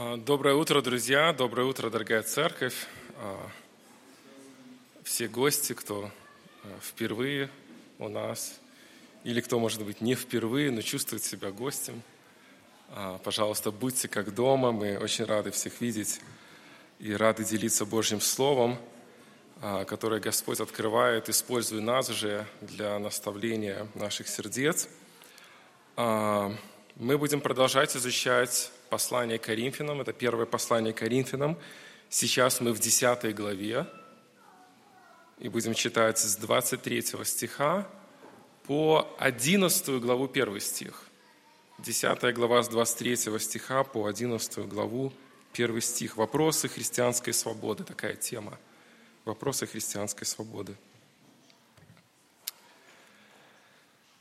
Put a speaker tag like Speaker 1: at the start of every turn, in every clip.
Speaker 1: А, доброе утро, друзья! Доброе утро, дорогая церковь! А, все гости, кто а, впервые у нас, или кто, может быть, не впервые, но чувствует себя гостем, пожалуйста, будьте как дома. Мы очень рады всех видеть и рады делиться Божьим Словом, которое Господь открывает, используя нас же для наставления наших сердец. Мы будем продолжать изучать послание Коринфянам. Это первое послание Коринфянам. Сейчас мы в 10 главе. И будем читать с 23 стиха по 11 главу 1 стих. 10 глава с 23 стиха по 11 главу 1 стих. Вопросы христианской свободы. Такая тема. Вопросы христианской свободы.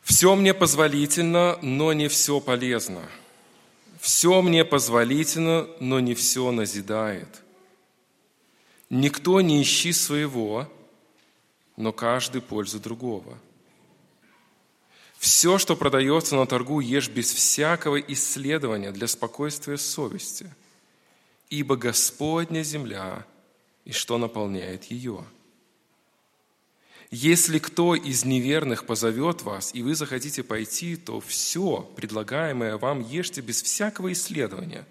Speaker 1: Все мне позволительно, но не все полезно. Все мне позволительно, но не все назидает. Никто не ищи своего, но каждый пользу другого. Все, что продается на торгу, ешь без всякого исследования для спокойствия совести, ибо Господня земля и что наполняет ее – если кто из неверных позовет вас, и вы захотите пойти, то все, предлагаемое вам, ешьте без всякого исследования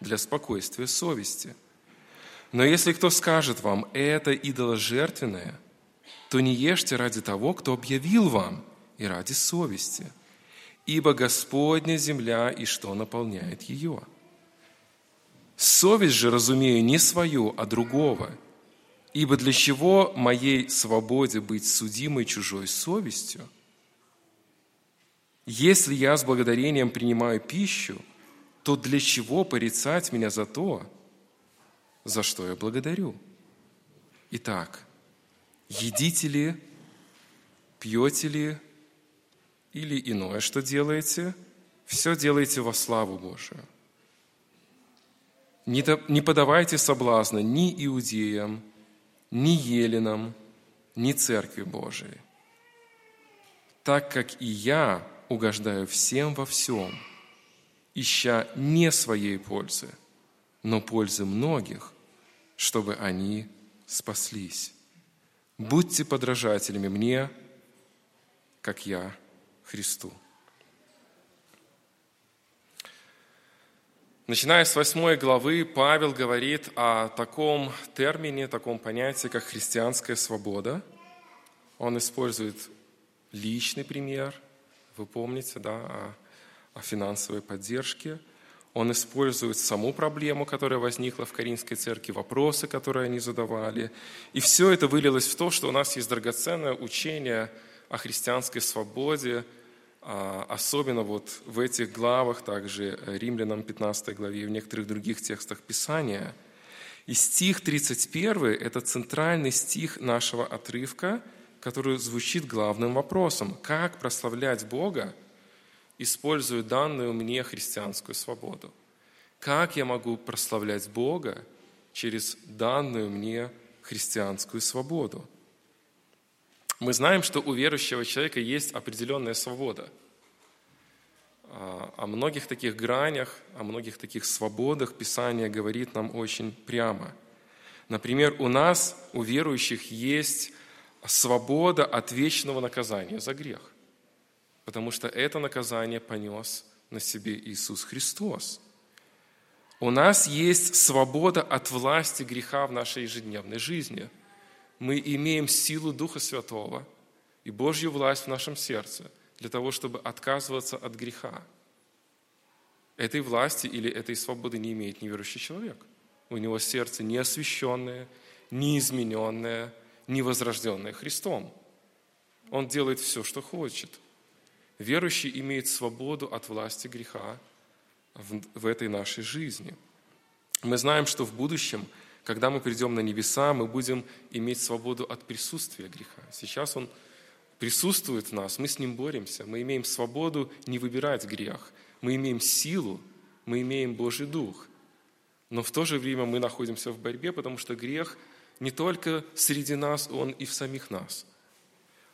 Speaker 1: для спокойствия совести. Но если кто скажет вам, это идоложертвенное, то не ешьте ради того, кто объявил вам, и ради совести. Ибо Господня земля и что наполняет ее. Совесть же, разумею, не свою, а другого – Ибо для чего моей свободе быть судимой чужой совестью? Если я с благодарением принимаю пищу, то для чего порицать меня за то, за что я благодарю? Итак, едите ли, пьете ли или иное, что делаете, все делайте во славу Божию. Не подавайте соблазна ни иудеям, ни Еленам, ни Церкви Божией. Так как и я угождаю всем во всем, ища не своей пользы, но пользы многих, чтобы они спаслись. Будьте подражателями мне, как я Христу. Начиная с восьмой главы, Павел говорит о таком термине, таком понятии, как христианская свобода. Он использует личный пример, вы помните, да, о, о финансовой поддержке. Он использует саму проблему, которая возникла в Каринской церкви, вопросы, которые они задавали. И все это вылилось в то, что у нас есть драгоценное учение о христианской свободе – особенно вот в этих главах, также Римлянам 15 главе и в некоторых других текстах Писания. И стих 31 – это центральный стих нашего отрывка, который звучит главным вопросом. Как прославлять Бога, используя данную мне христианскую свободу? Как я могу прославлять Бога через данную мне христианскую свободу? Мы знаем, что у верующего человека есть определенная свобода. А, о многих таких гранях, о многих таких свободах Писание говорит нам очень прямо. Например, у нас, у верующих, есть свобода от вечного наказания за грех, потому что это наказание понес на себе Иисус Христос. У нас есть свобода от власти греха в нашей ежедневной жизни – мы имеем силу Духа Святого и Божью власть в нашем сердце для того, чтобы отказываться от греха. Этой власти или этой свободы не имеет неверующий человек. У него сердце не освященное, не измененное, не возрожденное Христом. Он делает все, что хочет. Верующий имеет свободу от власти греха в, в этой нашей жизни. Мы знаем, что в будущем – когда мы придем на небеса, мы будем иметь свободу от присутствия греха. Сейчас он присутствует в нас, мы с ним боремся, мы имеем свободу не выбирать грех, мы имеем силу, мы имеем Божий Дух. Но в то же время мы находимся в борьбе, потому что грех не только среди нас, он и в самих нас.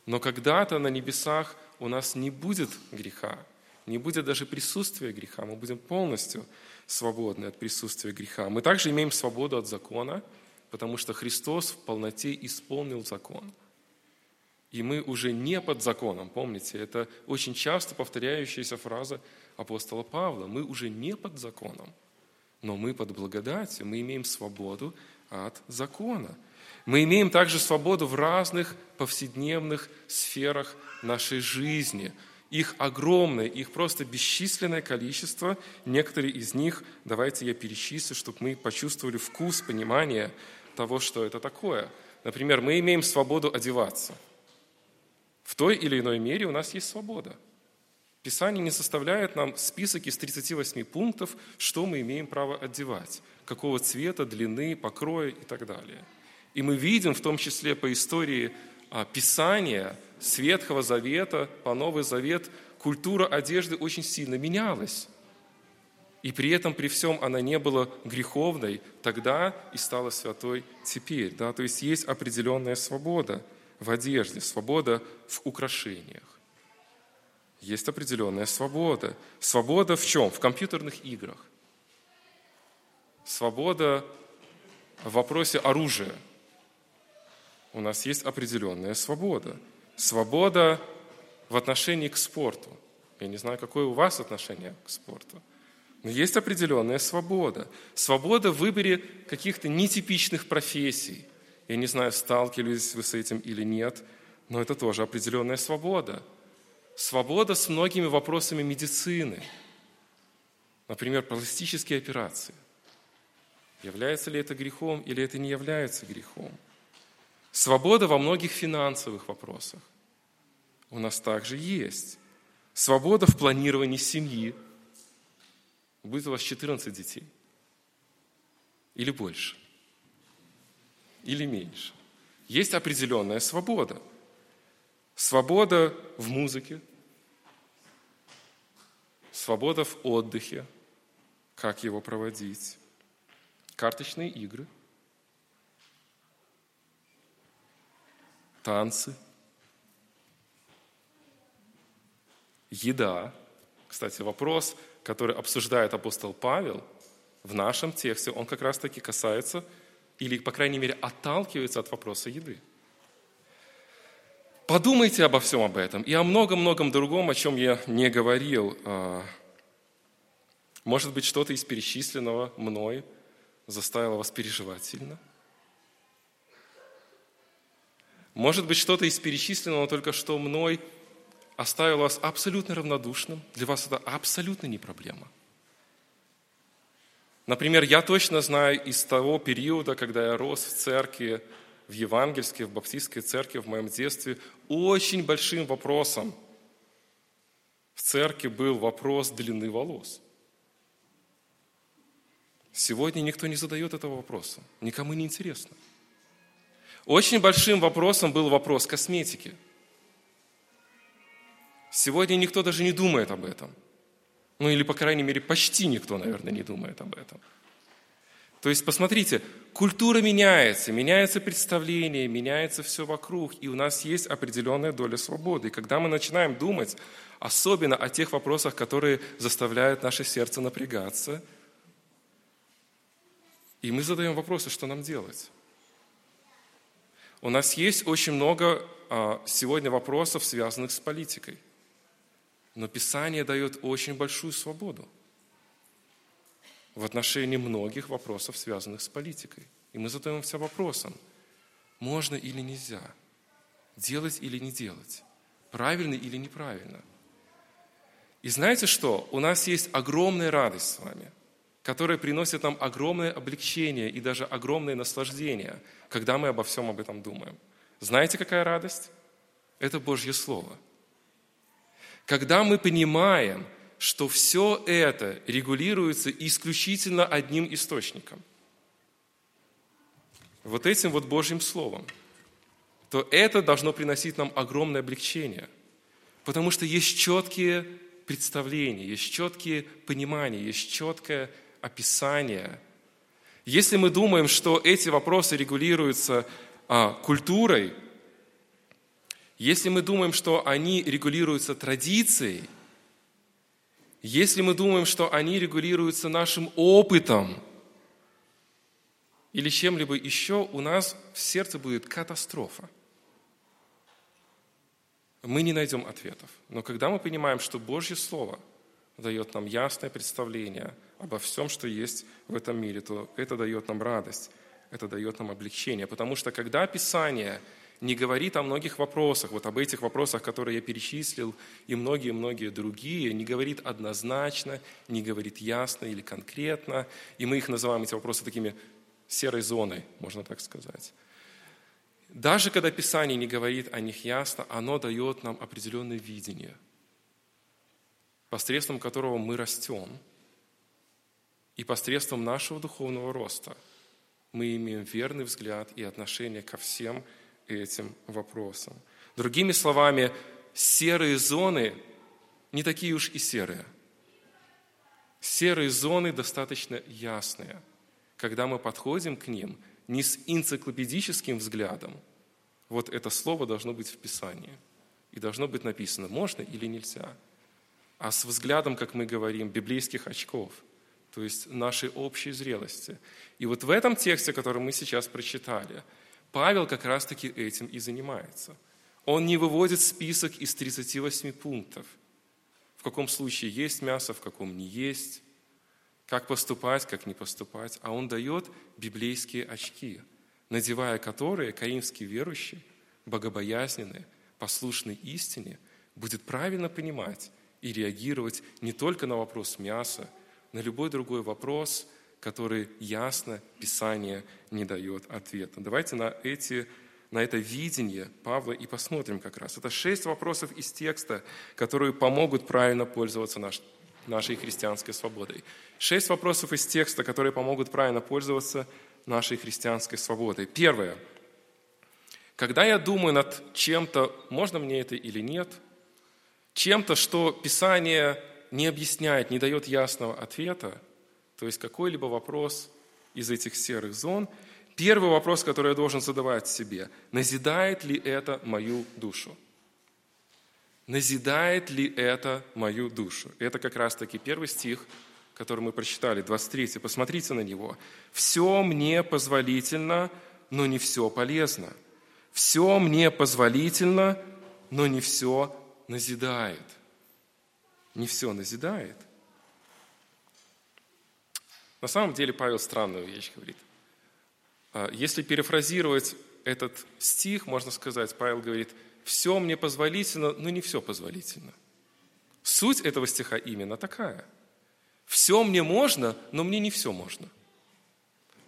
Speaker 1: Но когда-то на небесах у нас не будет греха, не будет даже присутствия греха, мы будем полностью свободны от присутствия греха. Мы также имеем свободу от закона, потому что Христос в полноте исполнил закон. И мы уже не под законом, помните, это очень часто повторяющаяся фраза апостола Павла. Мы уже не под законом, но мы под благодатью, мы имеем свободу от закона. Мы имеем также свободу в разных повседневных сферах нашей жизни. Их огромное, их просто бесчисленное количество. Некоторые из них, давайте я перечислю, чтобы мы почувствовали вкус, понимание того, что это такое. Например, мы имеем свободу одеваться. В той или иной мере у нас есть свобода. Писание не составляет нам список из 38 пунктов, что мы имеем право одевать, какого цвета, длины, покроя и так далее – и мы видим, в том числе по истории а, Писания, с Ветхого Завета по Новый Завет, культура одежды очень сильно менялась. И при этом, при всем, она не была греховной тогда и стала святой теперь. Да? То есть есть определенная свобода в одежде, свобода в украшениях. Есть определенная свобода. Свобода в чем? В компьютерных играх. Свобода в вопросе оружия – у нас есть определенная свобода. Свобода в отношении к спорту. Я не знаю, какое у вас отношение к спорту. Но есть определенная свобода. Свобода в выборе каких-то нетипичных профессий. Я не знаю, сталкивались вы с этим или нет, но это тоже определенная свобода. Свобода с многими вопросами медицины. Например, пластические операции. Является ли это грехом или это не является грехом? Свобода во многих финансовых вопросах у нас также есть. Свобода в планировании семьи. Будет у вас 14 детей. Или больше. Или меньше. Есть определенная свобода. Свобода в музыке. Свобода в отдыхе. Как его проводить. Карточные игры – танцы, еда. Кстати, вопрос, который обсуждает апостол Павел в нашем тексте, он как раз-таки касается, или, по крайней мере, отталкивается от вопроса еды. Подумайте обо всем об этом и о многом-многом другом, о чем я не говорил. А, может быть, что-то из перечисленного мной заставило вас переживать сильно – может быть, что-то из перечисленного только что мной оставило вас абсолютно равнодушным. Для вас это абсолютно не проблема. Например, я точно знаю из того периода, когда я рос в церкви, в евангельской, в баптистской церкви в моем детстве, очень большим вопросом в церкви был вопрос длины волос. Сегодня никто не задает этого вопроса, никому не интересно. Очень большим вопросом был вопрос косметики. Сегодня никто даже не думает об этом. Ну или, по крайней мере, почти никто, наверное, не думает об этом. То есть, посмотрите, культура меняется, меняется представление, меняется все вокруг, и у нас есть определенная доля свободы. И когда мы начинаем думать, особенно о тех вопросах, которые заставляют наше сердце напрягаться, и мы задаем вопросы, что нам делать. У нас есть очень много а, сегодня вопросов, связанных с политикой. Но Писание дает очень большую свободу в отношении многих вопросов, связанных с политикой. И мы задаемся вопросом, можно или нельзя, делать или не делать, правильно или неправильно. И знаете что? У нас есть огромная радость с вами – которое приносит нам огромное облегчение и даже огромное наслаждение, когда мы обо всем об этом думаем. Знаете, какая радость? Это Божье Слово. Когда мы понимаем, что все это регулируется исключительно одним источником, вот этим вот Божьим Словом, то это должно приносить нам огромное облегчение, потому что есть четкие представления, есть четкие понимания, есть четкое описания. Если мы думаем, что эти вопросы регулируются а, культурой, если мы думаем, что они регулируются традицией, если мы думаем, что они регулируются нашим опытом или чем-либо еще, у нас в сердце будет катастрофа. Мы не найдем ответов. Но когда мы понимаем, что Божье Слово дает нам ясное представление обо всем, что есть в этом мире, то это дает нам радость, это дает нам облегчение. Потому что когда Писание – не говорит о многих вопросах, вот об этих вопросах, которые я перечислил, и многие-многие другие, не говорит однозначно, не говорит ясно или конкретно, и мы их называем, эти вопросы, такими серой зоной, можно так сказать. Даже когда Писание не говорит о них ясно, оно дает нам определенное видение, посредством которого мы растем, и посредством нашего духовного роста мы имеем верный взгляд и отношение ко всем этим вопросом. Другими словами, серые зоны не такие уж и серые. Серые зоны достаточно ясные, когда мы подходим к ним не с энциклопедическим взглядом. Вот это слово должно быть в Писании. И должно быть написано, можно или нельзя. А с взглядом, как мы говорим, библейских очков, то есть нашей общей зрелости. И вот в этом тексте, который мы сейчас прочитали – Павел как раз-таки этим и занимается. Он не выводит список из 38 пунктов. В каком случае есть мясо, в каком не есть, как поступать, как не поступать. А он дает библейские очки, надевая которые коринфский верующий, богобоязненный, послушный истине, будет правильно понимать и реагировать не только на вопрос мяса, на любой другой вопрос, который ясно Писание не дает ответа. Давайте на, эти, на это видение Павла и посмотрим как раз. Это шесть вопросов из текста, которые помогут правильно пользоваться наш, нашей христианской свободой. Шесть вопросов из текста, которые помогут правильно пользоваться нашей христианской свободой. Первое. Когда я думаю над чем-то, можно мне это или нет, чем-то, что Писание не объясняет, не дает ясного ответа, то есть какой-либо вопрос из этих серых зон, первый вопрос, который я должен задавать себе, назидает ли это мою душу? Назидает ли это мою душу? Это как раз-таки первый стих, который мы прочитали, 23. Посмотрите на него. «Все мне позволительно, но не все полезно. Все мне позволительно, но не все назидает». Не все назидает. На самом деле Павел странную вещь говорит. А, если перефразировать этот стих, можно сказать, Павел говорит, все мне позволительно, но не все позволительно. Суть этого стиха именно такая. Все мне можно, но мне не все можно.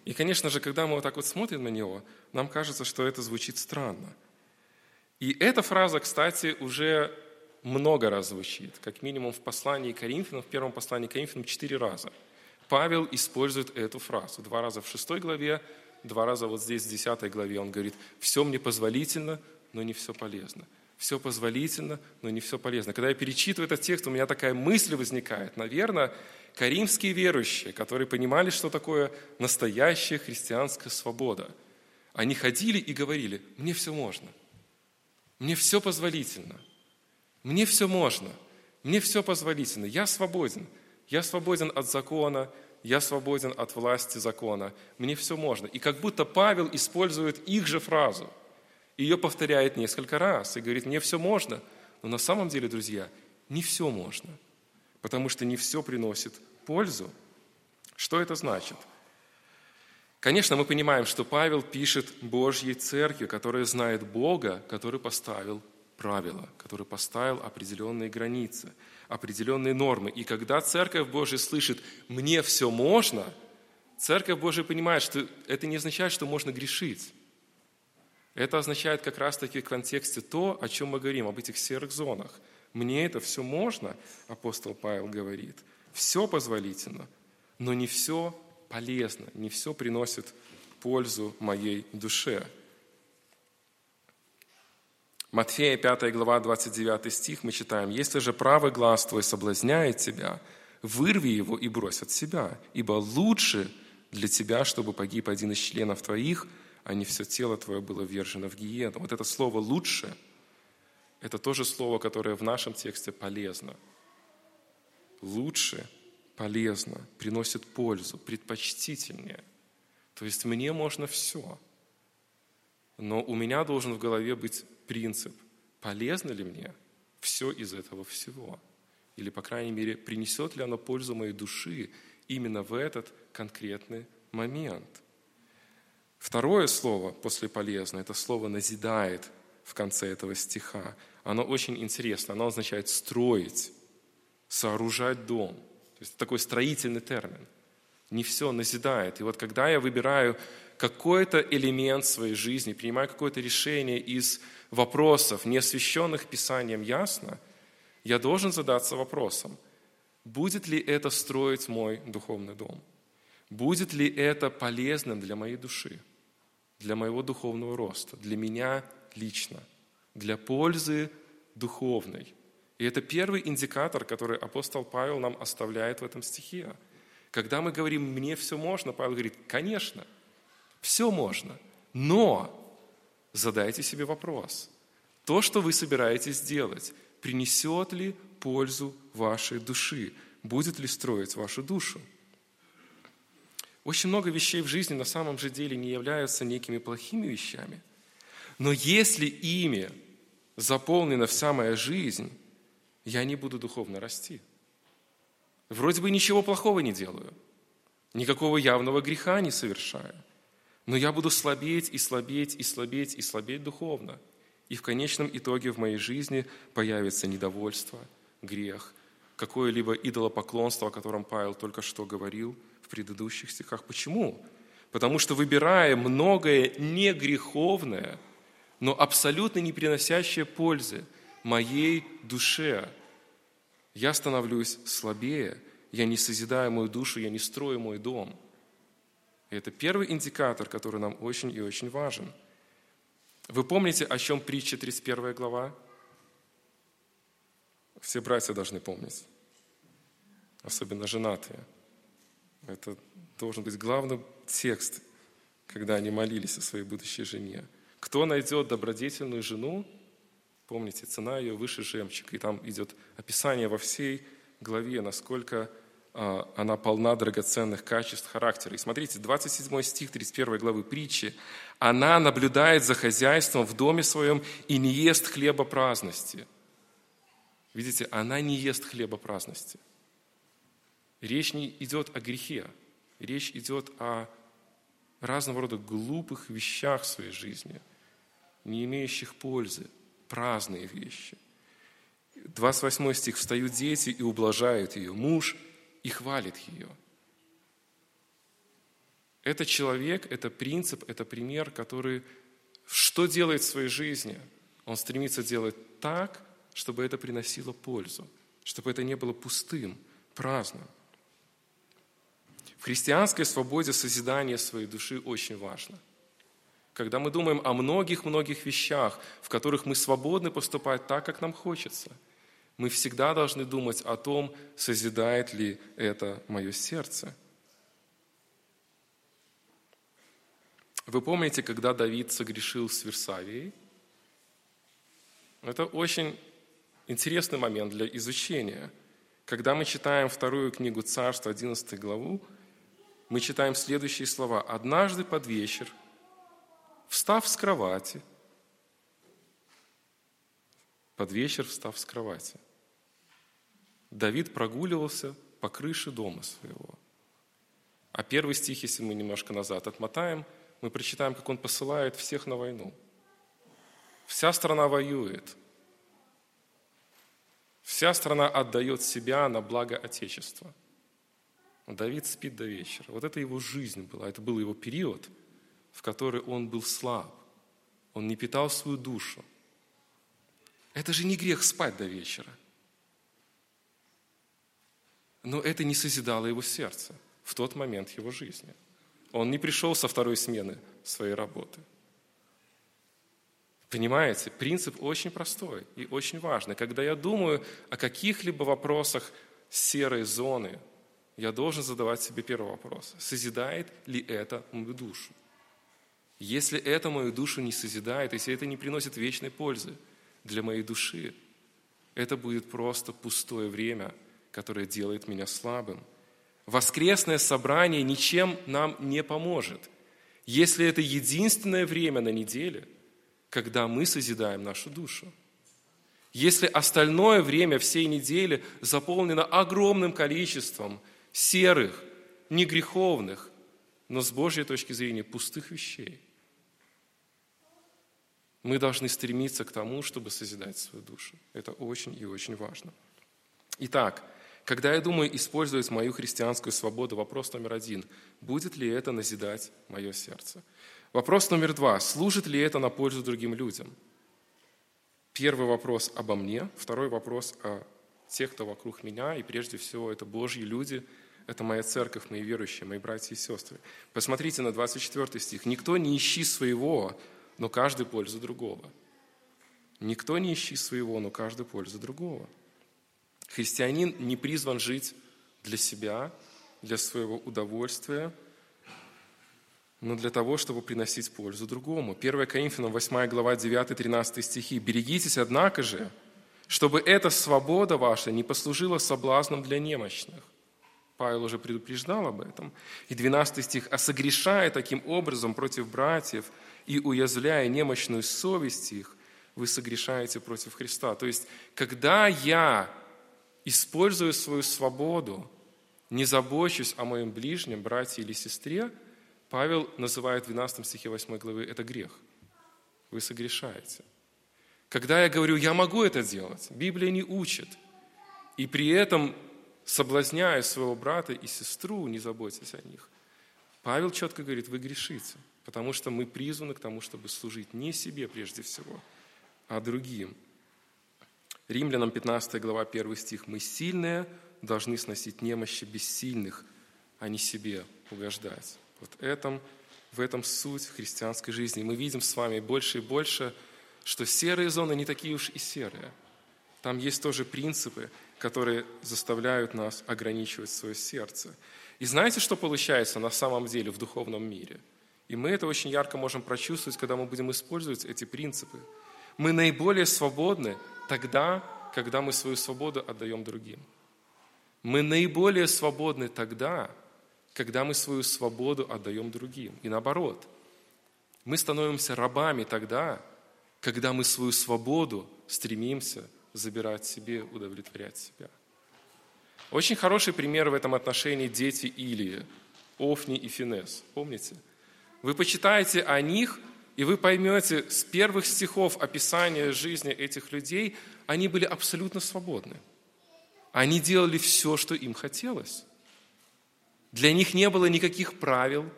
Speaker 1: И, конечно же, когда мы вот так вот смотрим на него, нам кажется, что это звучит странно. И эта фраза, кстати, уже много раз звучит, как минимум в послании Коринфянам, в первом послании Коринфянам четыре раза – Павел использует эту фразу. Два раза в шестой главе, два раза вот здесь в десятой главе. Он говорит, все мне позволительно, но не все полезно. Все позволительно, но не все полезно. Когда я перечитываю этот текст, у меня такая мысль возникает. Наверное, каримские верующие, которые понимали, что такое настоящая христианская свобода, они ходили и говорили, мне все можно, мне все позволительно, мне все можно, мне все позволительно, я свободен – я свободен от закона, я свободен от власти закона, мне все можно. И как будто Павел использует их же фразу, ее повторяет несколько раз и говорит, мне все можно. Но на самом деле, друзья, не все можно, потому что не все приносит пользу. Что это значит? Конечно, мы понимаем, что Павел пишет Божьей церкви, которая знает Бога, который поставил правила, который поставил определенные границы – определенные нормы. И когда Церковь Божия слышит «мне все можно», Церковь Божия понимает, что это не означает, что можно грешить. Это означает как раз-таки в контексте то, о чем мы говорим, об этих серых зонах. Мне это все можно, апостол Павел говорит. Все позволительно, но не все полезно, не все приносит пользу моей душе. Матфея 5 глава 29 стих мы читаем, «Если же правый глаз твой соблазняет тебя, вырви его и брось от себя, ибо лучше для тебя, чтобы погиб один из членов твоих, а не все тело твое было вержено в гиену». Вот это слово «лучше» – это тоже слово, которое в нашем тексте полезно. лучше, полезно, приносит пользу, предпочтительнее. То есть мне можно все. Но у меня должен в голове быть принцип, полезно ли мне все из этого всего. Или, по крайней мере, принесет ли оно пользу моей души именно в этот конкретный момент. Второе слово после полезно, это слово «назидает» в конце этого стиха. Оно очень интересно, оно означает «строить», «сооружать дом». То есть такой строительный термин. Не все назидает. И вот когда я выбираю какой-то элемент своей жизни, принимаю какое-то решение из вопросов, не освященных Писанием ясно, я должен задаться вопросом, будет ли это строить мой духовный дом? Будет ли это полезным для моей души, для моего духовного роста, для меня лично, для пользы духовной? И это первый индикатор, который апостол Павел нам оставляет в этом стихе. Когда мы говорим «мне все можно», Павел говорит «конечно, все можно, но задайте себе вопрос. То, что вы собираетесь делать, принесет ли пользу вашей души? Будет ли строить вашу душу? Очень много вещей в жизни на самом же деле не являются некими плохими вещами. Но если ими заполнена вся моя жизнь, я не буду духовно расти. Вроде бы ничего плохого не делаю, никакого явного греха не совершаю, но я буду слабеть и слабеть и слабеть и слабеть духовно. И в конечном итоге в моей жизни появится недовольство, грех, какое-либо идолопоклонство, о котором Павел только что говорил в предыдущих стихах. Почему? Потому что выбирая многое не греховное, но абсолютно не приносящее пользы моей душе, я становлюсь слабее, я не созидаю мою душу, я не строю мой дом. И это первый индикатор, который нам очень и очень важен. Вы помните, о чем притча 31 глава? Все братья должны помнить, особенно женатые. Это должен быть главный текст, когда они молились о своей будущей жене. Кто найдет добродетельную жену, помните, цена ее выше жемчуга. И там идет описание во всей главе, насколько она полна драгоценных качеств характера. И смотрите, 27 стих 31 главы притчи. «Она наблюдает за хозяйством в доме своем и не ест хлеба праздности». Видите, она не ест хлеба праздности. Речь не идет о грехе. Речь идет о разного рода глупых вещах в своей жизни, не имеющих пользы, праздные вещи. 28 стих. «Встают дети и ублажают ее. Муж – и хвалит ее. Это человек, это принцип, это пример, который что делает в своей жизни? Он стремится делать так, чтобы это приносило пользу, чтобы это не было пустым, праздным. В христианской свободе созидание своей души очень важно. Когда мы думаем о многих-многих вещах, в которых мы свободны поступать так, как нам хочется – мы всегда должны думать о том, созидает ли это мое сердце. Вы помните, когда Давид согрешил с Версавией? Это очень интересный момент для изучения. Когда мы читаем вторую книгу Царства, 11 главу, мы читаем следующие слова. «Однажды под вечер, встав с кровати, под вечер встав с кровати, Давид прогуливался по крыше дома своего. А первый стих, если мы немножко назад отмотаем, мы прочитаем, как он посылает всех на войну. Вся страна воюет. Вся страна отдает себя на благо Отечества. Давид спит до вечера. Вот это его жизнь была, это был его период, в который он был слаб. Он не питал свою душу. Это же не грех спать до вечера – но это не созидало его сердце в тот момент его жизни. Он не пришел со второй смены своей работы. Понимаете, принцип очень простой и очень важный. Когда я думаю о каких-либо вопросах серой зоны, я должен задавать себе первый вопрос. Созидает ли это мою душу? Если это мою душу не созидает, если это не приносит вечной пользы для моей души, это будет просто пустое время – которое делает меня слабым. Воскресное собрание ничем нам не поможет, если это единственное время на неделе, когда мы созидаем нашу душу. Если остальное время всей недели заполнено огромным количеством серых, негреховных, но с Божьей точки зрения пустых вещей, мы должны стремиться к тому, чтобы созидать свою душу. Это очень и очень важно. Итак, когда я думаю использовать мою христианскую свободу, вопрос номер один – будет ли это назидать мое сердце? Вопрос номер два – служит ли это на пользу другим людям? Первый вопрос обо мне, второй вопрос о тех, кто вокруг меня, и прежде всего это Божьи люди, это моя церковь, мои верующие, мои братья и сестры. Посмотрите на 24 стих. «Никто не ищи своего, но каждый пользу другого». Никто не ищи своего, но каждый пользу другого. Христианин не призван жить для себя, для своего удовольствия, но для того, чтобы приносить пользу другому. 1 Коринфянам 8 глава 9-13 стихи. «Берегитесь, однако же, чтобы эта свобода ваша не послужила соблазном для немощных». Павел уже предупреждал об этом. И 12 стих. «А согрешая таким образом против братьев и уязвляя немощную совесть их, вы согрешаете против Христа». То есть, когда я используя свою свободу, не забочусь о моем ближнем, брате или сестре, Павел называет в 12 стихе 8 главы это грех. Вы согрешаете. Когда я говорю, я могу это делать, Библия не учит, и при этом соблазняя своего брата и сестру, не заботясь о них, Павел четко говорит, вы грешите, потому что мы призваны к тому, чтобы служить не себе прежде всего, а другим – Римлянам 15 глава 1 стих. «Мы сильные должны сносить немощи бессильных, а не себе угождать». Вот этом, в этом суть христианской жизни. Мы видим с вами больше и больше, что серые зоны не такие уж и серые. Там есть тоже принципы, которые заставляют нас ограничивать свое сердце. И знаете, что получается на самом деле в духовном мире? И мы это очень ярко можем прочувствовать, когда мы будем использовать эти принципы. Мы наиболее свободны, тогда, когда мы свою свободу отдаем другим. Мы наиболее свободны тогда, когда мы свою свободу отдаем другим. И наоборот, мы становимся рабами тогда, когда мы свою свободу стремимся забирать себе, удовлетворять себя. Очень хороший пример в этом отношении дети Илии, Офни и Финес. Помните? Вы почитаете о них – и вы поймете, с первых стихов описания жизни этих людей, они были абсолютно свободны. Они делали все, что им хотелось. Для них не было никаких правил,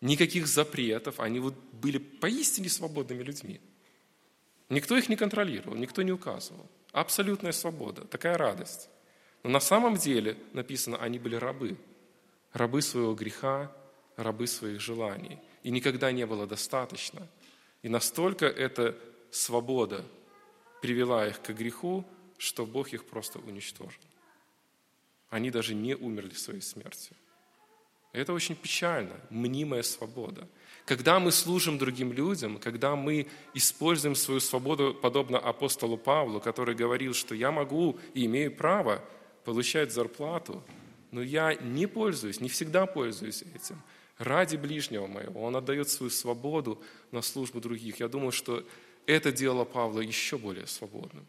Speaker 1: никаких запретов. Они вот были поистине свободными людьми. Никто их не контролировал, никто не указывал. Абсолютная свобода, такая радость. Но на самом деле написано, они были рабы. Рабы своего греха, рабы своих желаний и никогда не было достаточно. И настолько эта свобода привела их к греху, что Бог их просто уничтожил. Они даже не умерли своей смертью. Это очень печально, мнимая свобода. Когда мы служим другим людям, когда мы используем свою свободу, подобно апостолу Павлу, который говорил, что я могу и имею право получать зарплату, но я не пользуюсь, не всегда пользуюсь этим – ради ближнего моего. Он отдает свою свободу на службу других. Я думаю, что это делало Павла еще более свободным,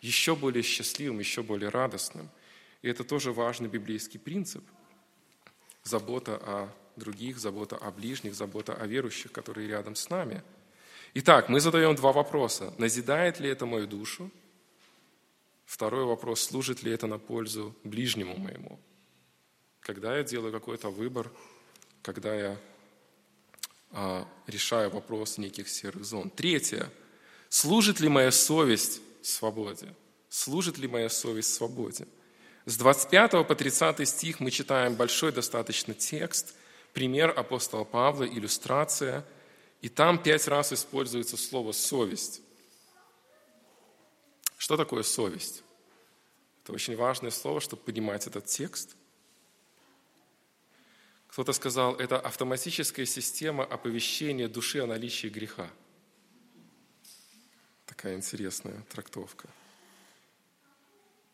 Speaker 1: еще более счастливым, еще более радостным. И это тоже важный библейский принцип. Забота о других, забота о ближних, забота о верующих, которые рядом с нами. Итак, мы задаем два вопроса. Назидает ли это мою душу? Второй вопрос, служит ли это на пользу ближнему моему? Когда я делаю какой-то выбор, когда я а, решаю вопрос неких серых зон. Третье. Служит ли моя совесть свободе? Служит ли моя совесть свободе? С 25 по 30 стих мы читаем большой достаточно текст, пример апостола Павла, иллюстрация, и там пять раз используется слово «совесть». Что такое совесть? Это очень важное слово, чтобы понимать этот текст. Кто-то сказал, это автоматическая система оповещения души о наличии греха. Такая интересная трактовка.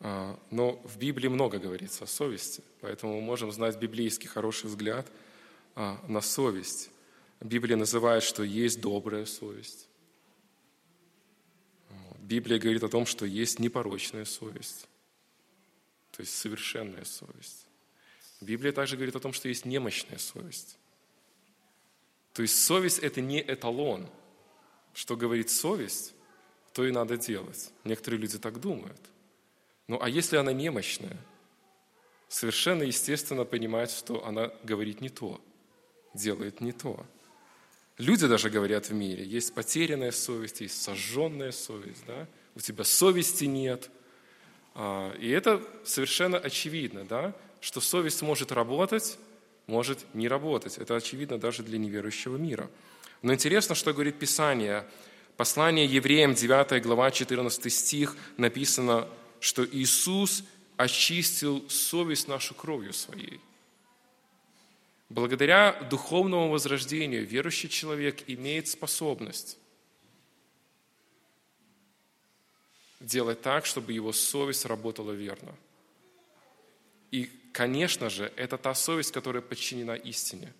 Speaker 1: А, но в Библии много говорится о совести, поэтому мы можем знать библейский хороший взгляд а, на совесть. Библия называет, что есть добрая совесть. Библия говорит о том, что есть непорочная совесть, то есть совершенная совесть. Библия также говорит о том, что есть немощная совесть. То есть совесть – это не эталон. Что говорит совесть, то и надо делать. Некоторые люди так думают. Ну а если она немощная, совершенно естественно понимать, что она говорит не то, делает не то. Люди даже говорят в мире, есть потерянная совесть, есть сожженная совесть, да? у тебя совести нет. А, и это совершенно очевидно, да? Что совесть может работать, может не работать. Это очевидно даже для неверующего мира. Но интересно, что говорит Писание. Послание евреям, 9 глава, 14 стих, написано, что Иисус очистил совесть нашу кровью своей. Благодаря духовному возрождению верующий человек имеет способность делать так, чтобы его совесть работала верно. И, конечно же, это та совесть, которая подчинена истине.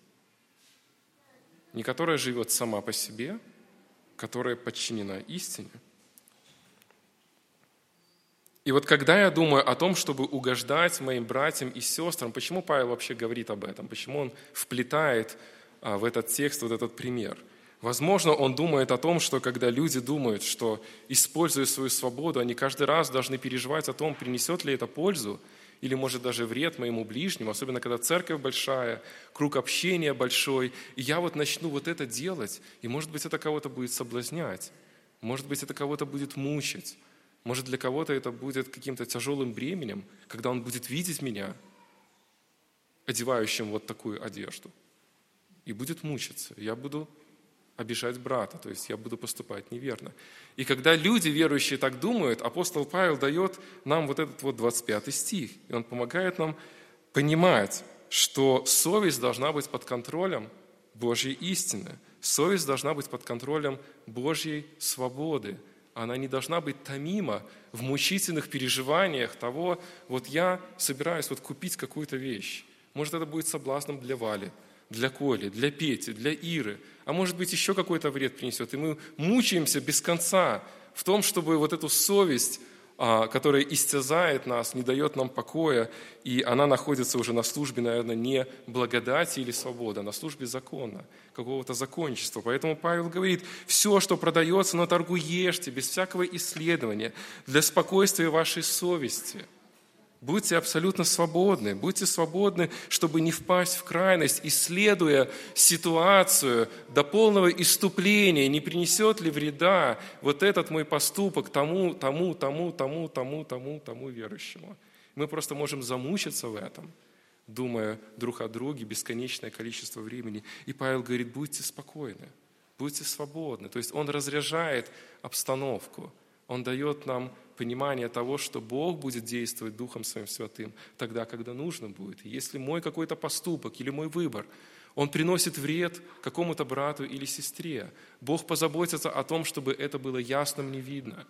Speaker 1: Не которая живет сама по себе, которая подчинена истине – и вот когда я думаю о том, чтобы угождать моим братьям и сестрам, почему Павел вообще говорит об этом? Почему он вплетает а, в этот текст вот этот пример? Возможно, он думает о том, что когда люди думают, что используя свою свободу, они каждый раз должны переживать о том, принесет ли это пользу или, может, даже вред моему ближнему, особенно когда церковь большая, круг общения большой, и я вот начну вот это делать, и, может быть, это кого-то будет соблазнять, может быть, это кого-то будет мучить, может, для кого-то это будет каким-то тяжелым бременем, когда он будет видеть меня, одевающим вот такую одежду, и будет мучиться. Я буду обижать брата, то есть я буду поступать неверно. И когда люди, верующие, так думают, апостол Павел дает нам вот этот вот 25 стих, и он помогает нам понимать, что совесть должна быть под контролем Божьей истины, совесть должна быть под контролем Божьей свободы, она не должна быть томима в мучительных переживаниях того, вот я собираюсь вот купить какую-то вещь. Может, это будет соблазном для Вали, для Коли, для Пети, для Иры, а может быть, еще какой-то вред принесет. И мы мучаемся без конца в том, чтобы вот эту совесть а, которая истязает нас, не дает нам покоя, и она находится уже на службе, наверное, не благодати или свободы, а на службе закона, какого-то законничества. Поэтому Павел говорит, все, что продается на торгу, ешьте, без всякого исследования, для спокойствия вашей совести – Будьте абсолютно свободны, будьте свободны, чтобы не впасть в крайность, исследуя ситуацию до полного иступления, не принесет ли вреда вот этот мой поступок тому, тому, тому, тому, тому, тому, тому верующему. Мы просто можем замучиться в этом, думая друг о друге бесконечное количество времени. И Павел говорит, будьте спокойны, будьте свободны. То есть он разряжает обстановку, он дает нам понимание того, что Бог будет действовать Духом Своим Святым тогда, когда нужно будет. Если мой какой-то поступок или мой выбор, он приносит вред какому-то брату или сестре, Бог позаботится о том, чтобы это было ясно мне видно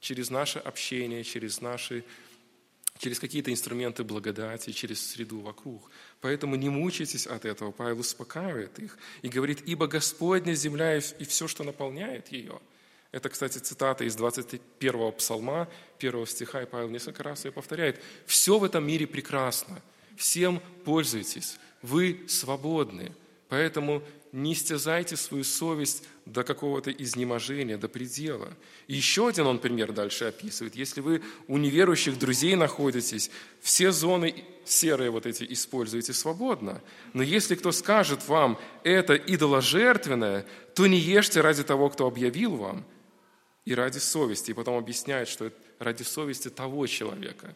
Speaker 1: через наше общение, через наши через какие-то инструменты благодати, через среду вокруг. Поэтому не мучайтесь от этого. Павел успокаивает их и говорит, «Ибо Господня земля и все, что наполняет ее». Это, кстати, цитата из 21-го псалма, первого стиха, и Павел несколько раз ее повторяет. «Все в этом мире прекрасно, всем пользуйтесь, вы свободны, поэтому не стязайте свою совесть до какого-то изнеможения, до предела. И еще один он пример дальше описывает. Если вы у неверующих друзей находитесь, все зоны серые вот эти используете свободно. Но если кто скажет вам, это идоложертвенное, то не ешьте ради того, кто объявил вам, и ради совести. И потом объясняет, что это ради совести того человека,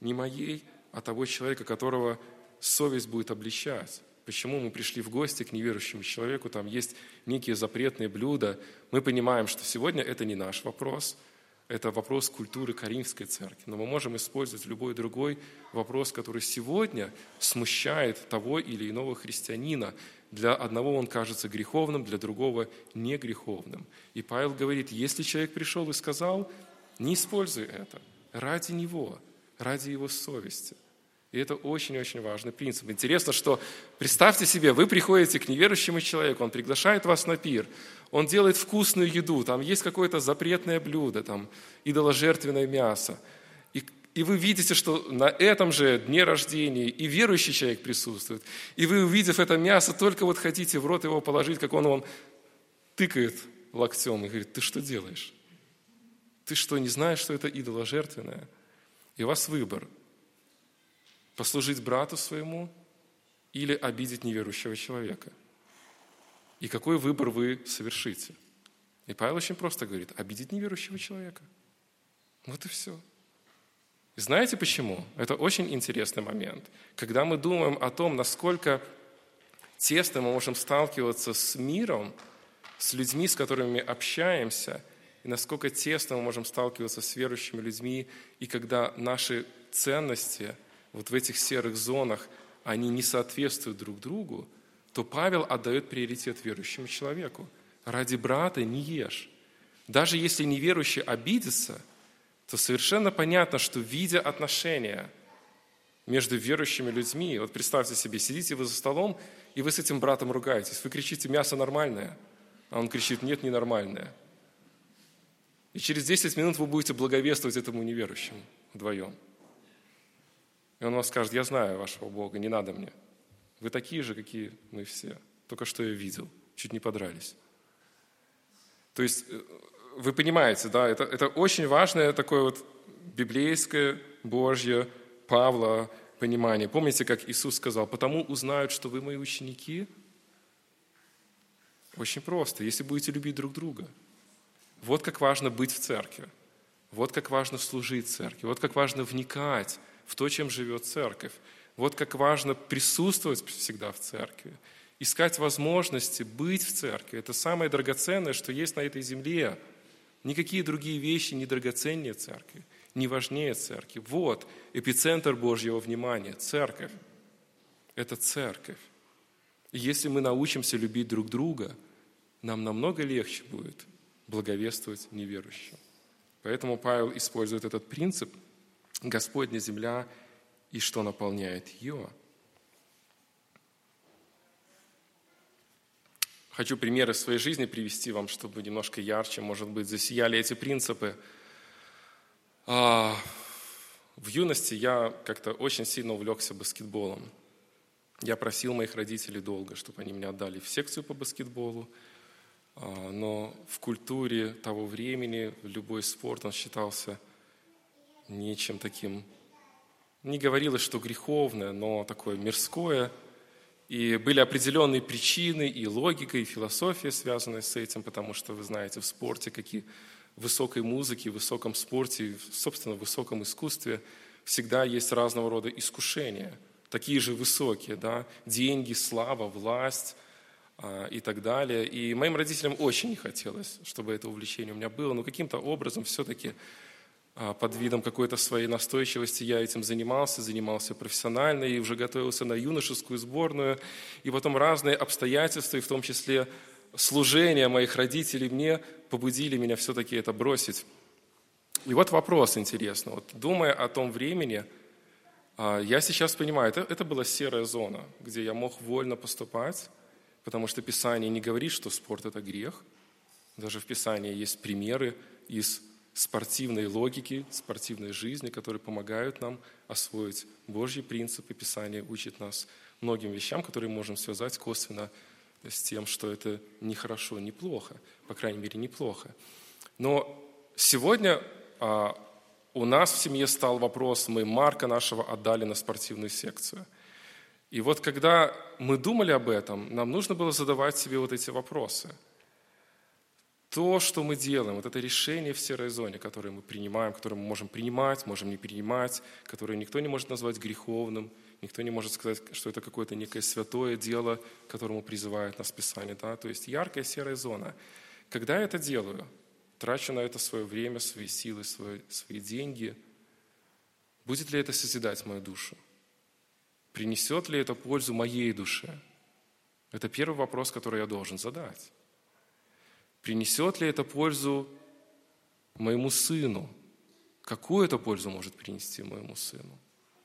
Speaker 1: не моей, а того человека, которого совесть будет обличать. Почему мы пришли в гости к неверующему человеку, там есть некие запретные блюда. Мы понимаем, что сегодня это не наш вопрос, это вопрос культуры Каримской церкви. Но мы можем использовать любой другой вопрос, который сегодня смущает того или иного христианина, для одного он кажется греховным, для другого не греховным. И Павел говорит, если человек пришел и сказал, не используй это. ради Него, ради Его совести. И это очень-очень важный принцип. Интересно, что представьте себе, вы приходите к неверующему человеку, он приглашает вас на пир, он делает вкусную еду, там есть какое-то запретное блюдо, там идоложертвенное мясо. И, и вы видите, что на этом же дне рождения и верующий человек присутствует. И вы, увидев это мясо, только вот хотите в рот его положить, как он вам тыкает локтем и говорит, ты что делаешь? Ты что, не знаешь, что это идоложертвенное? И у вас выбор – послужить брату своему или обидеть неверующего человека. И какой выбор вы совершите? И Павел очень просто говорит, обидеть неверующего человека. Вот и все. И знаете почему? Это очень интересный момент. Когда мы думаем о том, насколько тесно мы можем сталкиваться с миром, с людьми, с которыми мы общаемся, и насколько тесно мы можем сталкиваться с верующими людьми, и когда наши ценности – вот в этих серых зонах они не соответствуют друг другу, то Павел отдает приоритет верующему человеку. Ради брата не ешь. Даже если неверующий обидится, то совершенно понятно, что видя отношения между верующими людьми, вот представьте себе, сидите вы за столом, и вы с этим братом ругаетесь. Вы кричите, мясо нормальное, а он кричит, нет, ненормальное. И через 10 минут вы будете благовествовать этому неверующему вдвоем. И он вам скажет, я знаю вашего Бога, не надо мне. Вы такие же, какие мы все. Только что я видел, чуть не подрались. То есть э, вы понимаете, да, это, это очень важное такое вот библейское, Божье, Павла понимание. Помните, как Иисус сказал, потому узнают, что вы мои ученики? Очень просто, если будете любить друг друга. Вот как важно быть в церкви. Вот как важно служить церкви. Вот как важно вникать в то, чем живет церковь. Вот как важно присутствовать всегда в церкви, искать возможности быть в церкви. Это самое драгоценное, что есть на этой земле. Никакие другие вещи не драгоценнее церкви, не важнее церкви. Вот эпицентр Божьего внимания – церковь. Это церковь. И если мы научимся любить друг друга, нам намного легче будет благовествовать неверующим. Поэтому Павел использует этот принцип – Господня земля и что наполняет ее. Хочу примеры своей жизни привести вам, чтобы немножко ярче, может быть, засияли эти принципы. А, в юности я как-то очень сильно увлекся баскетболом. Я просил моих родителей долго, чтобы они меня отдали в секцию по баскетболу, а, но в культуре того времени любой спорт, он считался – нечем таким, не говорилось, что греховное, но такое мирское. И были определенные причины и логика, и философия, связанная с этим, потому что вы знаете в спорте, какие высокой музыке, в высоком спорте, собственно, в высоком искусстве всегда есть разного рода искушения, такие же высокие, да, деньги, слава, власть а, и так далее. И моим родителям очень не хотелось, чтобы это увлечение у меня было, но каким-то образом все-таки под видом какой-то своей настойчивости я этим занимался, занимался профессионально и уже готовился на юношескую сборную. И потом разные обстоятельства, и в том числе служение моих родителей мне побудили меня все-таки это бросить. И вот вопрос интересный. Вот думая о том времени, а, я сейчас понимаю, это, это была серая зона, где я мог вольно поступать, потому что Писание не говорит, что спорт – это грех. Даже в Писании есть примеры из спортивной логики, спортивной жизни, которые помогают нам освоить Божьи принципы. Писание учит нас многим вещам, которые можем связать косвенно с тем, что это не хорошо, не плохо, по крайней мере, неплохо. Но сегодня а, у нас в семье стал вопрос, мы Марка нашего отдали на спортивную секцию. И вот когда мы думали об этом, нам нужно было задавать себе вот эти вопросы – то, что мы делаем, вот это решение в серой зоне, которое мы принимаем, которое мы можем принимать, можем не принимать, которое никто не может назвать греховным, никто не может сказать, что это какое-то некое святое дело, к которому призывает нас Писание. Да? То есть яркая серая зона. Когда я это делаю, трачу на это свое время, свои силы, свои, свои деньги, будет ли это созидать мою душу? Принесет ли это пользу моей душе? Это первый вопрос, который я должен задать. Принесет ли это пользу моему сыну, какую это пользу может принести моему сыну.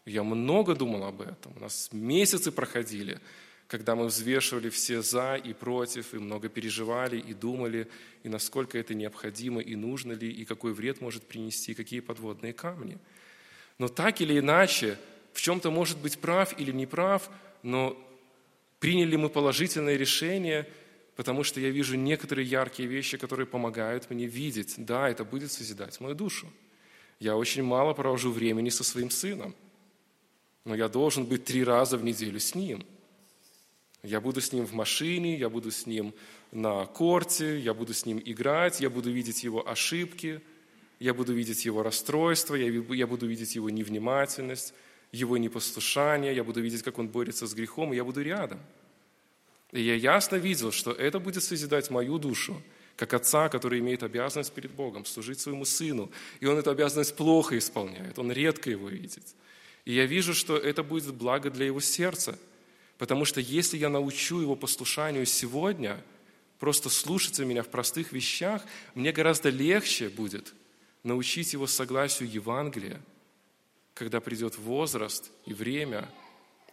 Speaker 1: Я много думал об этом. У нас месяцы проходили, когда мы взвешивали все за и против, и много переживали, и думали, и насколько это необходимо, и нужно ли, и какой вред может принести, какие подводные камни. Но так или иначе, в чем-то может быть прав или не прав, но приняли мы положительное решение, потому что я вижу некоторые яркие вещи, которые помогают мне видеть, да, это будет созидать мою душу. Я очень мало провожу времени со своим сыном, но я должен быть три раза в неделю с ним. Я буду с ним в машине, я буду с ним на корте, я буду с ним играть, я буду видеть его ошибки, я буду видеть его расстройство, я буду видеть его невнимательность, его непослушание, я буду видеть, как он борется с грехом, и я буду рядом. И я ясно видел, что это будет созидать мою душу, как отца, который имеет обязанность перед Богом служить своему сыну. И он эту обязанность плохо исполняет, он редко его видит. И я вижу, что это будет благо для его сердца, потому что если я научу его послушанию сегодня, просто слушаться меня в простых вещах, мне гораздо легче будет научить его согласию Евангелия, когда придет возраст и время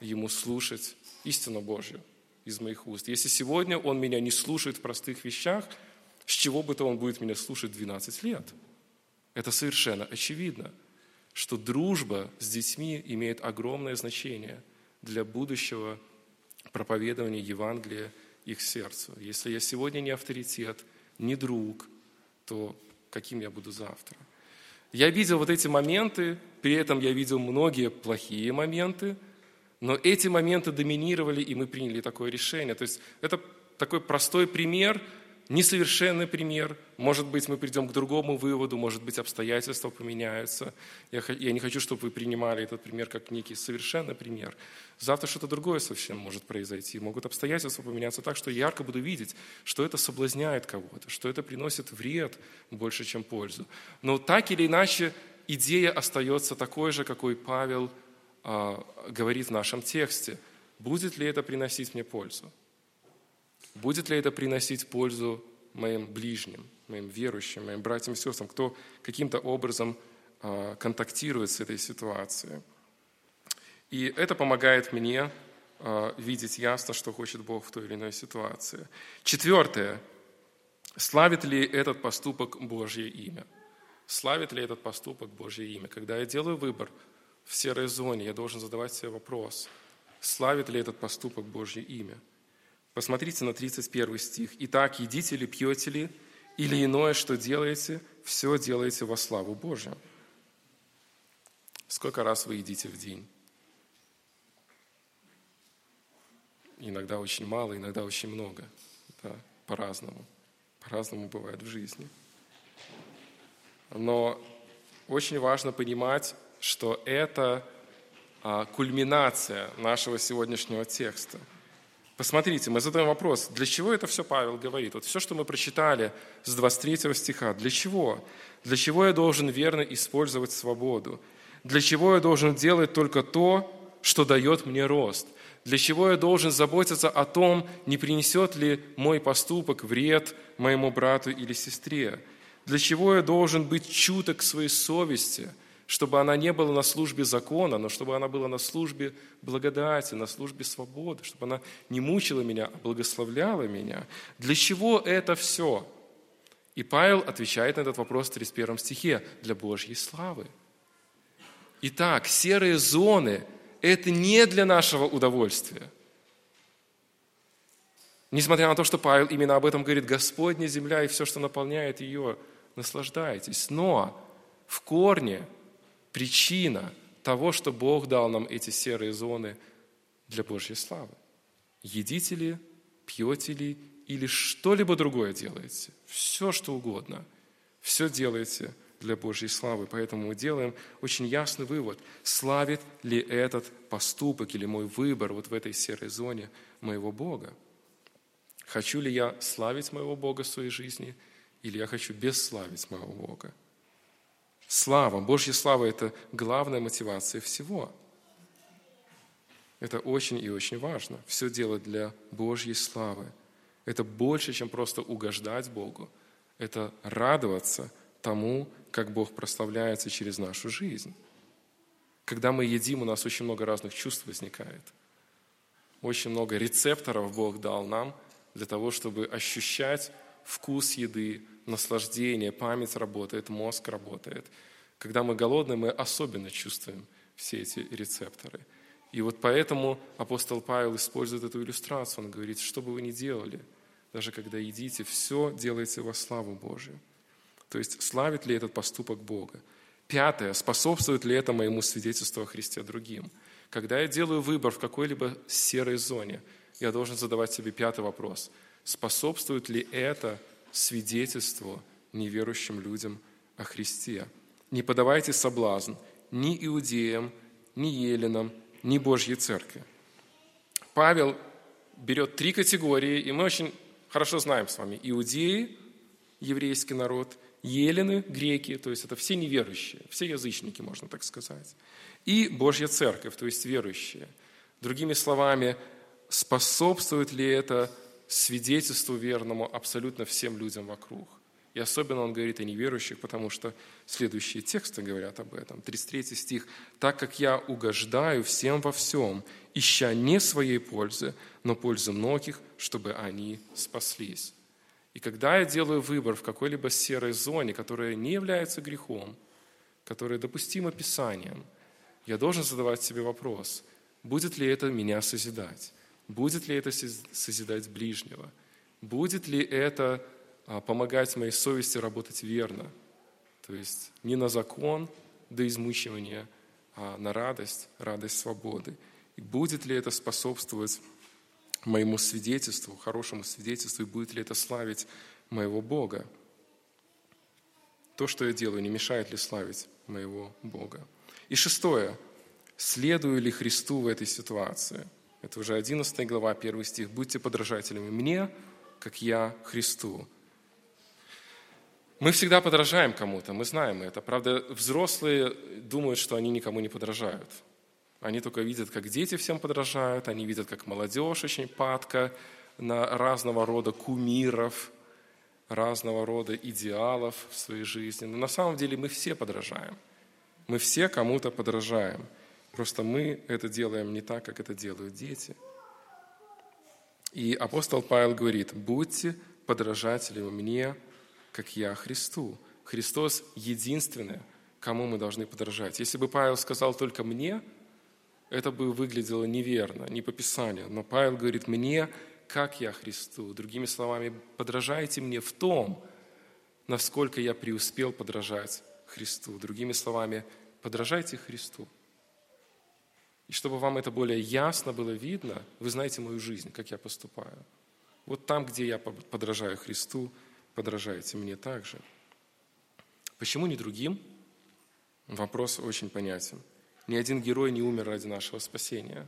Speaker 1: ему слушать истину Божью из моих уст. Если сегодня он меня не слушает в простых вещах, с чего бы то он будет меня слушать 12 лет? Это совершенно очевидно, что дружба с детьми имеет огромное значение для будущего проповедования Евангелия их сердцу. Если я сегодня не авторитет, не друг, то каким я буду завтра? Я видел вот эти моменты, при этом я видел многие плохие моменты, но эти моменты доминировали, и мы приняли такое решение. То есть это такой простой пример, несовершенный пример. Может быть, мы придем к другому выводу, может быть, обстоятельства поменяются. Я, я не хочу, чтобы вы принимали этот пример как некий совершенный пример. Завтра что-то другое совсем может произойти. Могут обстоятельства поменяться так, что я ярко буду видеть, что это соблазняет кого-то, что это приносит вред больше, чем пользу. Но так или иначе, идея остается такой же, какой Павел говорит в нашем тексте. Будет ли это приносить мне пользу? Будет ли это приносить пользу моим ближним, моим верующим, моим братьям и сестрам, кто каким-то образом а, контактирует с этой ситуацией? И это помогает мне а, видеть ясно, что хочет Бог в той или иной ситуации. Четвертое. Славит ли этот поступок Божье имя? Славит ли этот поступок Божье имя? Когда я делаю выбор в серой зоне, я должен задавать себе вопрос, славит ли этот поступок Божье имя? Посмотрите на 31 стих. «Итак, едите ли, пьете ли, или иное, что делаете, все делаете во славу Божию». Сколько раз вы едите в день? Иногда очень мало, иногда очень много. Да, по-разному. По-разному бывает в жизни. Но очень важно понимать, что это а, кульминация нашего сегодняшнего текста. Посмотрите, мы задаем вопрос, для чего это все Павел говорит? Вот все, что мы прочитали с 23 стиха, для чего? Для чего я должен верно использовать свободу? Для чего я должен делать только то, что дает мне рост? Для чего я должен заботиться о том, не принесет ли мой поступок вред моему брату или сестре? Для чего я должен быть чуток к своей совести, чтобы она не была на службе закона, но чтобы она была на службе благодати, на службе свободы, чтобы она не мучила меня, а благословляла меня? Для чего это все? И Павел отвечает на этот вопрос в 31 стихе – для Божьей славы. Итак, серые зоны – это не для нашего удовольствия. Несмотря на то, что Павел именно об этом говорит, Господня земля и все, что наполняет ее, наслаждайтесь. Но в корне причина того, что Бог дал нам эти серые зоны для Божьей славы. Едите ли, пьете ли или что-либо другое делаете, все, что угодно, все делаете – для Божьей славы. Поэтому мы делаем очень ясный вывод, славит ли этот поступок или мой выбор вот в этой серой зоне моего Бога. Хочу ли я славить моего Бога в своей жизни, или я хочу бесславить моего Бога? Слава, Божья слава – это главная мотивация всего. Это очень и очень важно. Все делать для Божьей славы. Это больше, чем просто угождать Богу. Это радоваться тому, как Бог прославляется через нашу жизнь. Когда мы едим, у нас очень много разных чувств возникает. Очень много рецепторов Бог дал нам для того, чтобы ощущать вкус еды, наслаждение, память работает, мозг работает. Когда мы голодны, мы особенно чувствуем все эти рецепторы. И вот поэтому апостол Павел использует эту иллюстрацию. Он говорит, что бы вы ни делали, даже когда едите, все делайте во славу Божию. То есть славит ли этот поступок Бога? Пятое, способствует ли это моему свидетельству о Христе другим? Когда я делаю выбор в какой-либо серой зоне, я должен задавать себе пятый вопрос. Способствует ли это свидетельству неверующим людям о Христе? Не подавайте соблазн ни иудеям, ни еленам, ни Божьей Церкви. Павел берет три категории, и мы очень хорошо знаем с вами. Иудеи, еврейский народ – елены, греки, то есть это все неверующие, все язычники, можно так сказать, и Божья Церковь, то есть верующие. Другими словами, способствует ли это свидетельству верному абсолютно всем людям вокруг? И особенно он говорит о неверующих, потому что следующие тексты говорят об этом. 33 стих. «Так как я угождаю всем во всем, ища не своей пользы, но пользы многих, чтобы они спаслись». И когда я делаю выбор в какой-либо серой зоне, которая не является грехом, которая допустима Писанием, я должен задавать себе вопрос, будет ли это меня созидать? Будет ли это созидать ближнего? Будет ли это а, помогать моей совести работать верно? То есть не на закон до измучивания, а на радость, радость свободы. И будет ли это способствовать моему свидетельству, хорошему свидетельству, и будет ли это славить моего Бога. То, что я делаю, не мешает ли славить моего Бога. И шестое. Следую ли Христу в этой ситуации? Это уже 11 глава, 1 стих. «Будьте подражателями мне, как я Христу». Мы всегда подражаем кому-то, мы знаем это. Правда, взрослые думают, что они никому не подражают. Они только видят, как дети всем подражают, они видят, как молодежь очень падка на разного рода кумиров, разного рода идеалов в своей жизни. Но на самом деле мы все подражаем. Мы все кому-то подражаем. Просто мы это делаем не так, как это делают дети. И апостол Павел говорит, будьте подражателями мне, как я Христу. Христос единственный, кому мы должны подражать. Если бы Павел сказал только мне – это бы выглядело неверно, не по Писанию. Но Павел говорит, мне, как я Христу. Другими словами, подражайте мне в том, насколько я преуспел подражать Христу. Другими словами, подражайте Христу. И чтобы вам это более ясно было видно, вы знаете мою жизнь, как я поступаю. Вот там, где я подражаю Христу, подражайте мне также. Почему не другим? Вопрос очень понятен. Ни один герой не умер ради нашего спасения.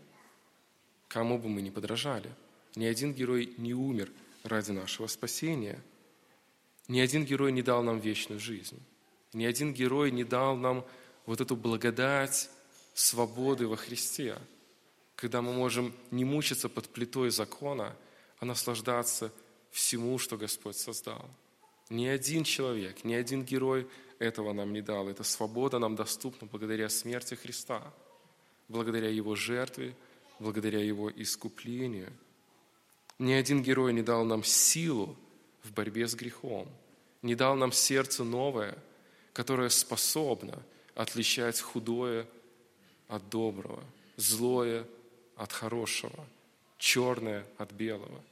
Speaker 1: Кому бы мы ни подражали. Ни один герой не умер ради нашего спасения. Ни один герой не дал нам вечную жизнь. Ни один герой не дал нам вот эту благодать свободы во Христе, когда мы можем не мучиться под плитой закона, а наслаждаться всему, что Господь создал. Ни один человек, ни один герой этого нам не дал. Эта свобода нам доступна благодаря смерти Христа, благодаря Его жертве, благодаря Его искуплению. Ни один герой не дал нам силу в борьбе с грехом, не дал нам сердце новое, которое способно отличать худое от доброго, злое от хорошего, черное от белого.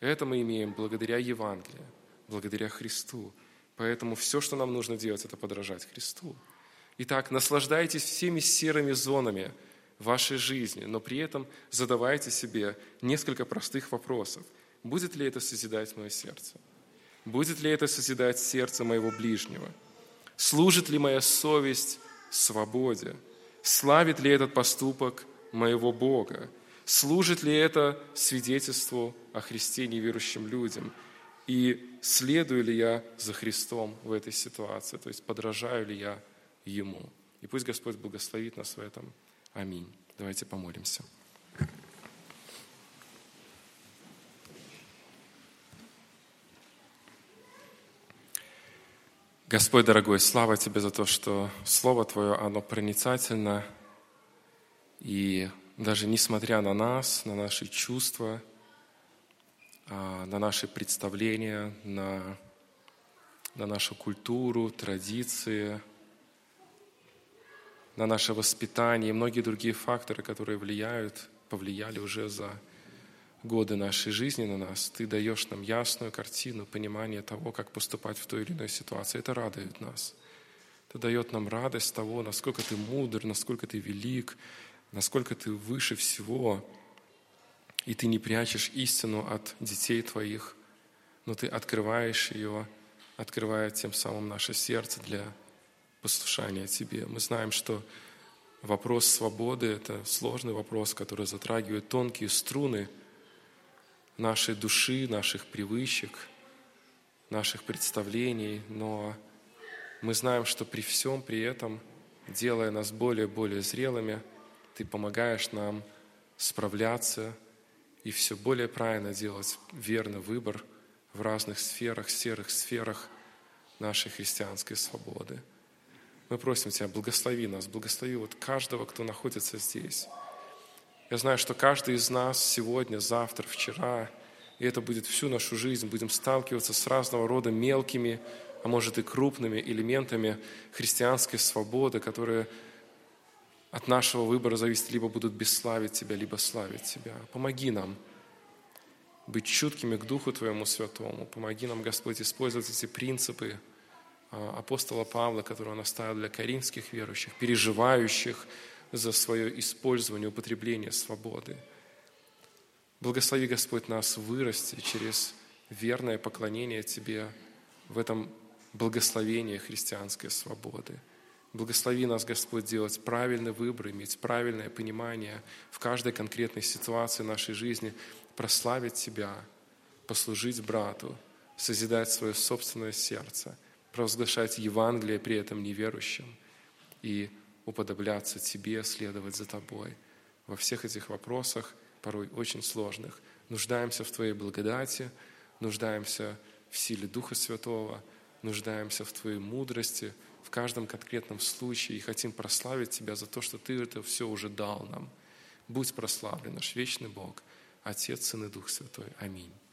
Speaker 1: Это мы имеем благодаря Евангелию, благодаря Христу. Поэтому все, что нам нужно делать, это подражать Христу. Итак, наслаждайтесь всеми серыми зонами вашей жизни, но при этом задавайте себе несколько простых вопросов. Будет ли это созидать мое сердце? Будет ли это созидать сердце моего ближнего? Служит ли моя совесть свободе? Славит ли этот поступок моего Бога? Служит ли это свидетельству о Христе неверующим людям? И следую ли я за Христом в этой ситуации, то есть подражаю ли я Ему. И пусть Господь благословит нас в этом. Аминь. Давайте помолимся. Господь дорогой, слава Тебе за то, что Слово Твое, оно проницательно, и даже несмотря на нас, на наши чувства, а, на наши представления, на, на нашу культуру, традиции, на наше воспитание и многие другие факторы, которые влияют, повлияли уже за годы нашей жизни на нас, Ты даешь нам ясную картину, понимание того, как поступать в той или иной ситуации. Это радует нас. Это дает нам радость того, насколько Ты мудр, насколько Ты велик, насколько Ты выше всего. И Ты не прячешь истину от детей Твоих, но Ты открываешь ее, открывая тем самым наше сердце для послушания Тебе. Мы знаем, что вопрос свободы – это сложный вопрос, который затрагивает тонкие струны – нашей души, наших привычек, наших представлений, но мы знаем, что при всем при этом, делая нас более и более зрелыми, Ты помогаешь нам справляться и все более правильно делать верный выбор в разных сферах, серых сферах нашей христианской свободы. Мы просим Тебя, благослови нас, благослови вот каждого, кто находится здесь. Я знаю, что каждый из нас сегодня, завтра, вчера, и это будет всю нашу жизнь, будем сталкиваться с разного рода мелкими, а может и крупными элементами христианской свободы, которые от нашего выбора зависят, либо будут бесславить Тебя, либо славить Тебя. Помоги нам быть чуткими к Духу Твоему Святому. Помоги нам, Господь, использовать эти принципы а, апостола Павла, которые он оставил для коринфских верующих, переживающих за свое использование, употребление свободы. Благослови, Господь, нас вырасти через верное поклонение Тебе в этом благословении христианской свободы. Благослови нас, Господь, делать правильный выбор, иметь правильное понимание в каждой конкретной ситуации нашей жизни, прославить Тебя, послужить брату, созидать свое собственное сердце, провозглашать Евангелие при этом неверующим и уподобляться Тебе, следовать за Тобой. Во всех этих вопросах, порой очень сложных, нуждаемся в Твоей благодати, нуждаемся в силе Духа Святого, нуждаемся в Твоей мудрости в каждом конкретном случае и хотим прославить Тебя за то, что Ты это все уже дал нам. Будь прославлен наш вечный Бог, Отец, Сын и Дух Святой. Аминь.